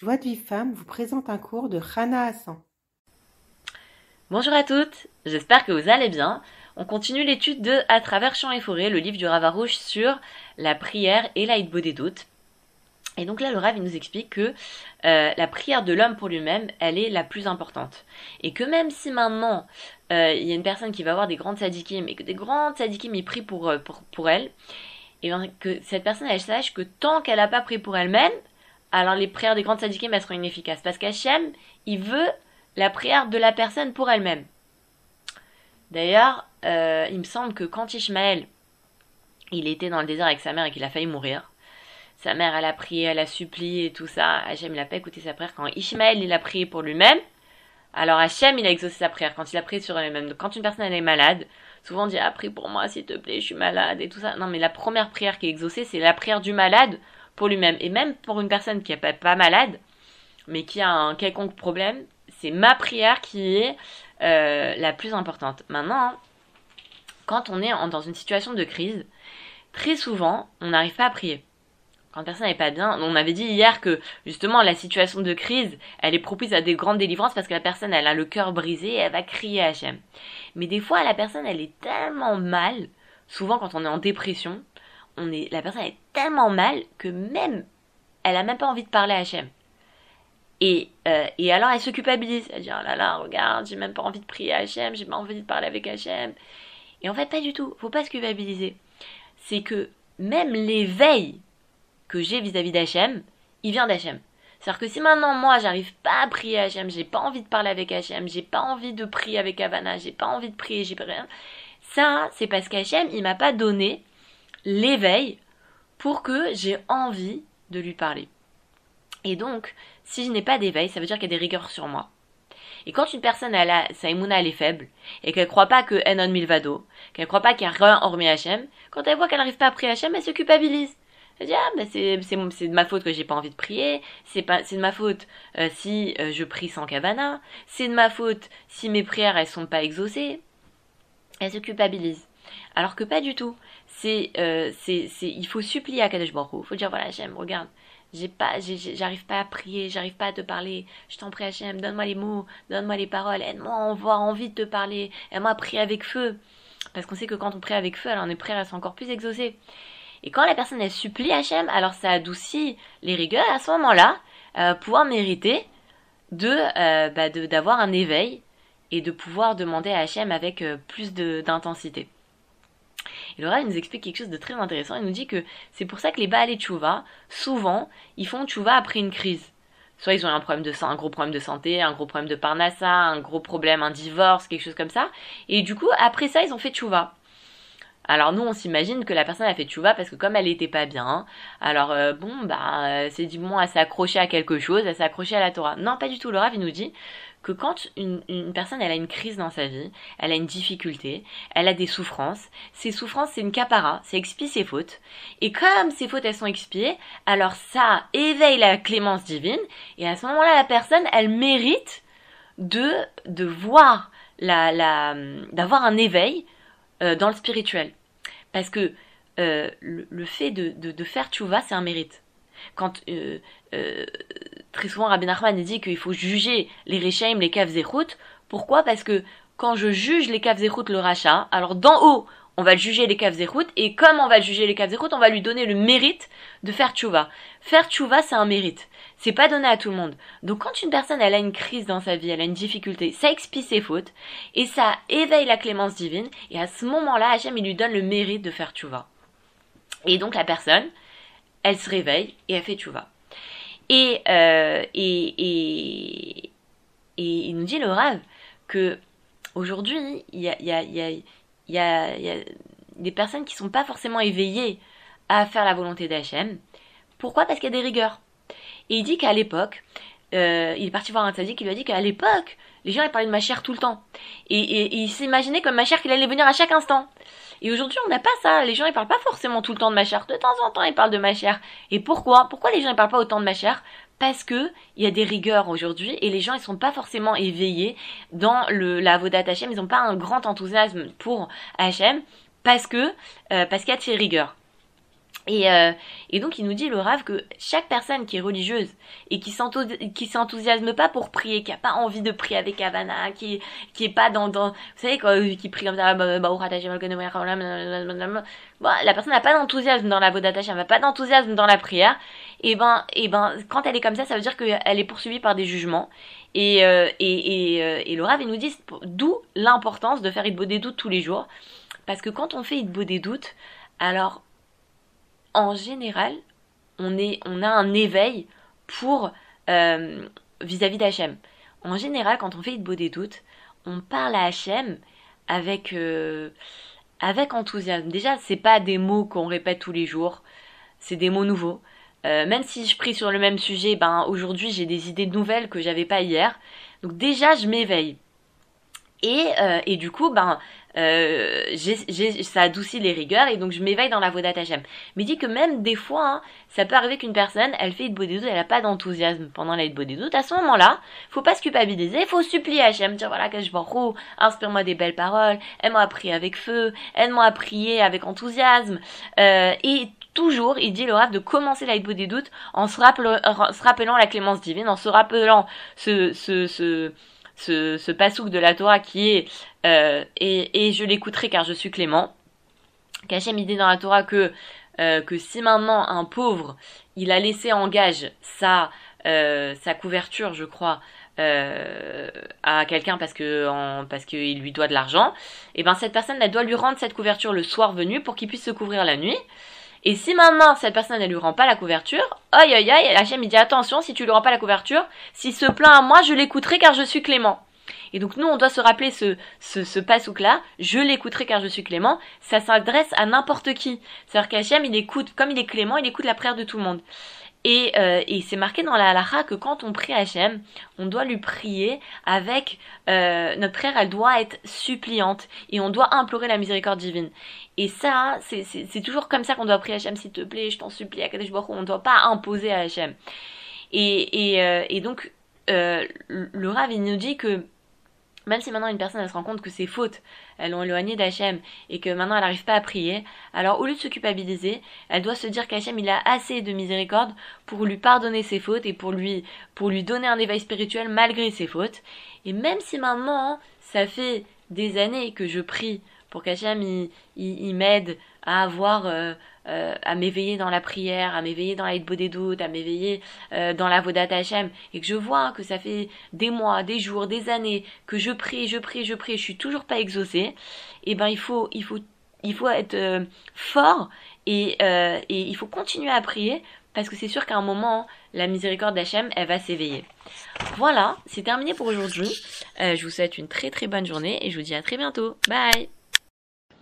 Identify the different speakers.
Speaker 1: Joie de vie femme vous présente un cours de Rana Hassan.
Speaker 2: Bonjour à toutes, j'espère que vous allez bien. On continue l'étude de À travers champs et forêts, le livre du Ravarouche sur la prière et l'aïdbo des doutes. Et donc là, le Rav, nous explique que euh, la prière de l'homme pour lui-même, elle est la plus importante. Et que même si maintenant, euh, il y a une personne qui va avoir des grandes sadikim, et que des grandes sadikim, ils prient pour, euh, pour, pour elle, et bien que cette personne, elle sache que tant qu'elle n'a pas prié pour elle-même, alors les prières des grandes sadikim, elles seront inefficaces. Parce qu'Hachem, il veut la prière de la personne pour elle-même. D'ailleurs, euh, il me semble que quand Ishmaël, il était dans le désert avec sa mère et qu'il a failli mourir, sa mère, elle a prié, elle a supplié et tout ça. Hachem, il n'a pas écouté sa prière. Quand Ishmaël, il a prié pour lui-même, alors Hachem, il a exaucé sa prière quand il a prié sur lui-même. Donc quand une personne, elle est malade, souvent on dit, ah, prie pour moi, s'il te plaît, je suis malade et tout ça. Non, mais la première prière qui est exaucée, c'est la prière du malade pour lui-même. Et même pour une personne qui n'est pas, malade, mais qui a un quelconque problème, c'est ma prière qui est euh, la plus importante. Maintenant, quand on est dans une situation de crise, très souvent, on n'arrive pas à prier. Quand personne n'est pas bien, on avait dit hier que justement la situation de crise, elle est propice à des grandes délivrances parce que la personne, elle a le cœur brisé et elle va crier à Hachem. Mais des fois, la personne, elle est tellement mal, souvent quand on est en dépression, on est, la personne est tellement mal que même, elle a même pas envie de parler à Hachem. Et, euh, et alors elle se culpabilise. Elle dit Oh là là, regarde, j'ai même pas envie de prier à Hachem, j'ai pas envie de parler avec Hachem. Et en fait, pas du tout. Faut pas se culpabiliser. C'est que même l'éveil que j'ai vis-à-vis d'Hachem, il vient d'Hachem. C'est-à-dire que si maintenant moi j'arrive pas à prier à Hachem, j'ai pas envie de parler avec Hachem, j'ai pas envie de prier avec Havana, j'ai pas envie de prier, j'ai pas rien. Ça, c'est parce qu'Hachem, il m'a pas donné l'éveil pour que j'ai envie de lui parler. Et donc, si je n'ai pas d'éveil, ça veut dire qu'il y a des rigueurs sur moi. Et quand une personne, elle a, sa imuna, elle est faible, et qu'elle croit pas que Enon Milvado, qu'elle croit pas qu'il y a rien hormis Hachem, quand elle voit qu'elle n'arrive pas à prier Hachem, elle se culpabilise. Elle dit, ah, ben c'est, c'est, de ma faute que j'ai pas envie de prier, c'est pas, c'est de ma faute euh, si euh, je prie sans kavana, c'est de ma faute si mes prières, elles sont pas exaucées. Elle se culpabilise. Alors que pas du tout. C'est, euh, c'est, c'est, il faut supplier à Kadesh Baruch Il faut dire, voilà, j'aime, regarde, j'ai pas, j'arrive pas à prier, j'arrive pas à te parler. Je t'en prie, Hachem, donne-moi les mots, donne-moi les paroles, aide-moi à avoir envie de te parler, aide-moi à prier avec feu. Parce qu'on sait que quand on prie avec feu, alors on est à être encore plus exaucé. Et quand la personne elle supplie Hachem, alors ça adoucit les rigueurs, à ce moment-là, euh, pouvoir mériter de, euh, bah d'avoir un éveil et de pouvoir demander à Hachem avec plus d'intensité. Et Laura, il nous explique quelque chose de très intéressant. Il nous dit que c'est pour ça que les Baal et Tchouva, souvent, ils font Tchouva après une crise. Soit ils ont un problème de un gros problème de santé, un gros problème de parnassa, un gros problème, un divorce, quelque chose comme ça. Et du coup, après ça, ils ont fait Tchouva. Alors nous, on s'imagine que la personne a fait tchouva parce que comme elle était pas bien, alors euh, bon, bah, euh, c'est du bon, elle s'est accrochée à quelque chose, s'est accrochée à la Torah. Non, pas du tout. Le Rav, nous dit que quand une, une, personne elle a une crise dans sa vie, elle a une difficulté, elle a des souffrances, ces souffrances c'est une capara, c'est expier ses fautes. Et comme ces fautes elles sont expiées, alors ça éveille la clémence divine et à ce moment-là la personne elle mérite de de voir la la d'avoir un éveil euh, dans le spirituel. Parce que euh, le, fait de, faire tchouva, c'est un mérite. Quand euh, euh, très souvent Rabbi Nachman dit qu'il faut juger les Rechaim, les routes. Pourquoi? Parce que quand je juge les routes, le rachat, alors d'en haut, on va juger les routes, et comme on va juger les routes, on va lui donner le mérite de faire tchouva. Faire tchouva, c'est un mérite. C'est pas donné à tout le monde. Donc quand une personne, elle a une crise dans sa vie, elle a une difficulté, ça expie ses fautes, et ça éveille la clémence divine, et à ce moment-là, Hachem, il lui donne le mérite de faire tchouva. Et donc la personne, elle se réveille et elle fait tchouva. Et, euh, et, et, et, il nous dit le rêve que aujourd'hui, il y a, y, a, y, a, y, a, y a des personnes qui sont pas forcément éveillées à faire la volonté d'Hachem. Pourquoi? Parce qu'il y a des rigueurs. Et il dit qu'à l'époque, euh, il est parti voir un tzaddik qui lui a dit qu'à l'époque, les gens ils parlaient de ma chère tout le temps. Et, il s'imaginait comme ma chère qu'il allait venir à chaque instant. Et aujourd'hui, on n'a pas ça. Les gens, ils parlent pas forcément tout le temps de ma chère. De temps en temps, ils parlent de ma chère. Et pourquoi? Pourquoi les gens, ils parlent pas autant de ma chère parce que il y a des rigueurs aujourd'hui et les gens ils sont pas forcément éveillés dans le la Vodat Hachem, ils ont pas un grand enthousiasme pour Hachem parce que euh, parce qu'il y a de ces rigueurs. Et, euh, et, donc il nous dit le Rav que chaque personne qui est religieuse et qui s'enthousiasme pas pour prier, qui a pas envie de prier avec Havana, qui qui est pas dans, dans vous savez quoi, qui prie comme ça, bah, bah, la personne n'a pas d'enthousiasme dans la Vodat elle n'a pas d'enthousiasme dans la prière. Et ben et ben quand elle est comme ça, ça veut dire qu'elle est poursuivie par des jugements. Et euh, et, et, euh, et le Rav il nous dit d'où l'importance de faire Idbo des doutes tous les jours, parce que quand on fait Idbo des doutes, alors en général, on, est, on a un éveil pour euh, vis-à-vis d'Hachem. En général, quand on fait beau des doutes, on parle à Hachem avec, euh, avec enthousiasme. Déjà, c'est pas des mots qu'on répète tous les jours, c'est des mots nouveaux. Euh, même si je prie sur le même sujet, ben aujourd'hui j'ai des idées nouvelles que j'avais pas hier. Donc déjà je m'éveille. Et, et du coup, ben euh, ça adoucit les rigueurs et donc je m'éveille dans la voie Hashem. Mais dit que même des fois, hein, ça peut arriver qu'une personne, elle fait de doute, elle a pas d'enthousiasme pendant la doute. À ce moment-là, faut pas se culpabiliser, il faut supplier Hachem, dire voilà que je vois inspire-moi des belles paroles, aide-moi à prier avec feu, aide-moi à prier avec enthousiasme. Euh, et toujours, il dit le rêve de commencer la des doutes en se, rappelant, se rappelant la clémence divine, en se rappelant ce, ce, ce ce, ce pasouk de la Torah qui est euh, et, et, je l'écouterai car je suis clément. Qu'Hachem dit dans la Torah que euh, que si maintenant un pauvre il a laissé en gage sa euh, sa couverture, je crois, euh, à quelqu'un parce que en, parce qu'il lui doit de l'argent, et eh ben cette personne elle doit lui rendre cette couverture le soir venu pour qu'il puisse se couvrir la nuit. Et si maintenant cette personne ne lui rend pas la couverture, aïe aïe aïe, il dit attention, si tu lui rends pas la couverture, s'il se plaint à moi, je l'écouterai car je suis clément. Et donc nous, on doit se rappeler ce, ce, ce pasouk-là, je l'écouterai car je suis clément, ça s'adresse à n'importe qui. C'est-à-dire qu'Hachem, il écoute, comme il est clément, il écoute la prière de tout le monde. Et, euh, et c'est marqué dans la halakha que quand on prie Hachem, on doit lui prier avec euh, notre prière, elle doit être suppliante et on doit implorer la miséricorde divine. Et ça, c'est toujours comme ça qu'on doit prier Hachem, s'il te plaît, je t'en supplie, Akadosh Baruch on ne doit pas imposer à Hachem. Et, et, euh, et donc, euh, le Rav, il nous dit que même si maintenant une personne elle se rend compte que ses fautes, elles l'ont éloignée d'Hachem et que maintenant elle n'arrive pas à prier, alors au lieu de se culpabiliser, elle doit se dire qu'Hachem il a assez de miséricorde pour lui pardonner ses fautes et pour lui, pour lui donner un éveil spirituel malgré ses fautes. Et même si maintenant ça fait des années que je prie pour qu'Hachem il, il, m'aide à avoir euh, euh, à m'éveiller dans la prière, à m'éveiller dans la des doutes, à m'éveiller euh, dans la Vodat Hashem, et que je vois que ça fait des mois, des jours, des années que je prie, je prie, je prie, je suis toujours pas exaucée, et eh ben il faut, il faut, il faut être euh, fort et, et il faut continuer à prier parce que c'est sûr qu'à un moment, la miséricorde d'Hachem, elle va s'éveiller. Voilà, c'est terminé pour aujourd'hui. je vous souhaite une très très bonne journée et je vous dis à très bientôt. Bye